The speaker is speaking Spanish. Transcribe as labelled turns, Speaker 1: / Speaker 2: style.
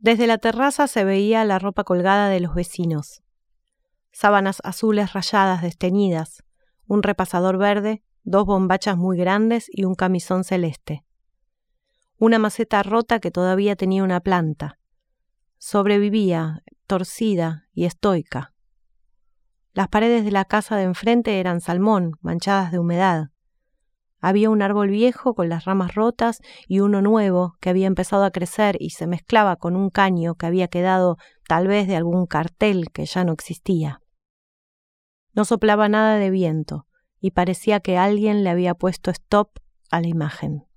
Speaker 1: Desde la terraza se veía la ropa colgada de los vecinos. Sábanas azules rayadas desteñidas, un repasador verde, dos bombachas muy grandes y un camisón celeste. Una maceta rota que todavía tenía una planta. Sobrevivía, torcida y estoica. Las paredes de la casa de enfrente eran salmón, manchadas de humedad. Había un árbol viejo con las ramas rotas y uno nuevo que había empezado a crecer y se mezclaba con un caño que había quedado tal vez de algún cartel que ya no existía. No soplaba nada de viento y parecía que alguien le había puesto stop a la imagen.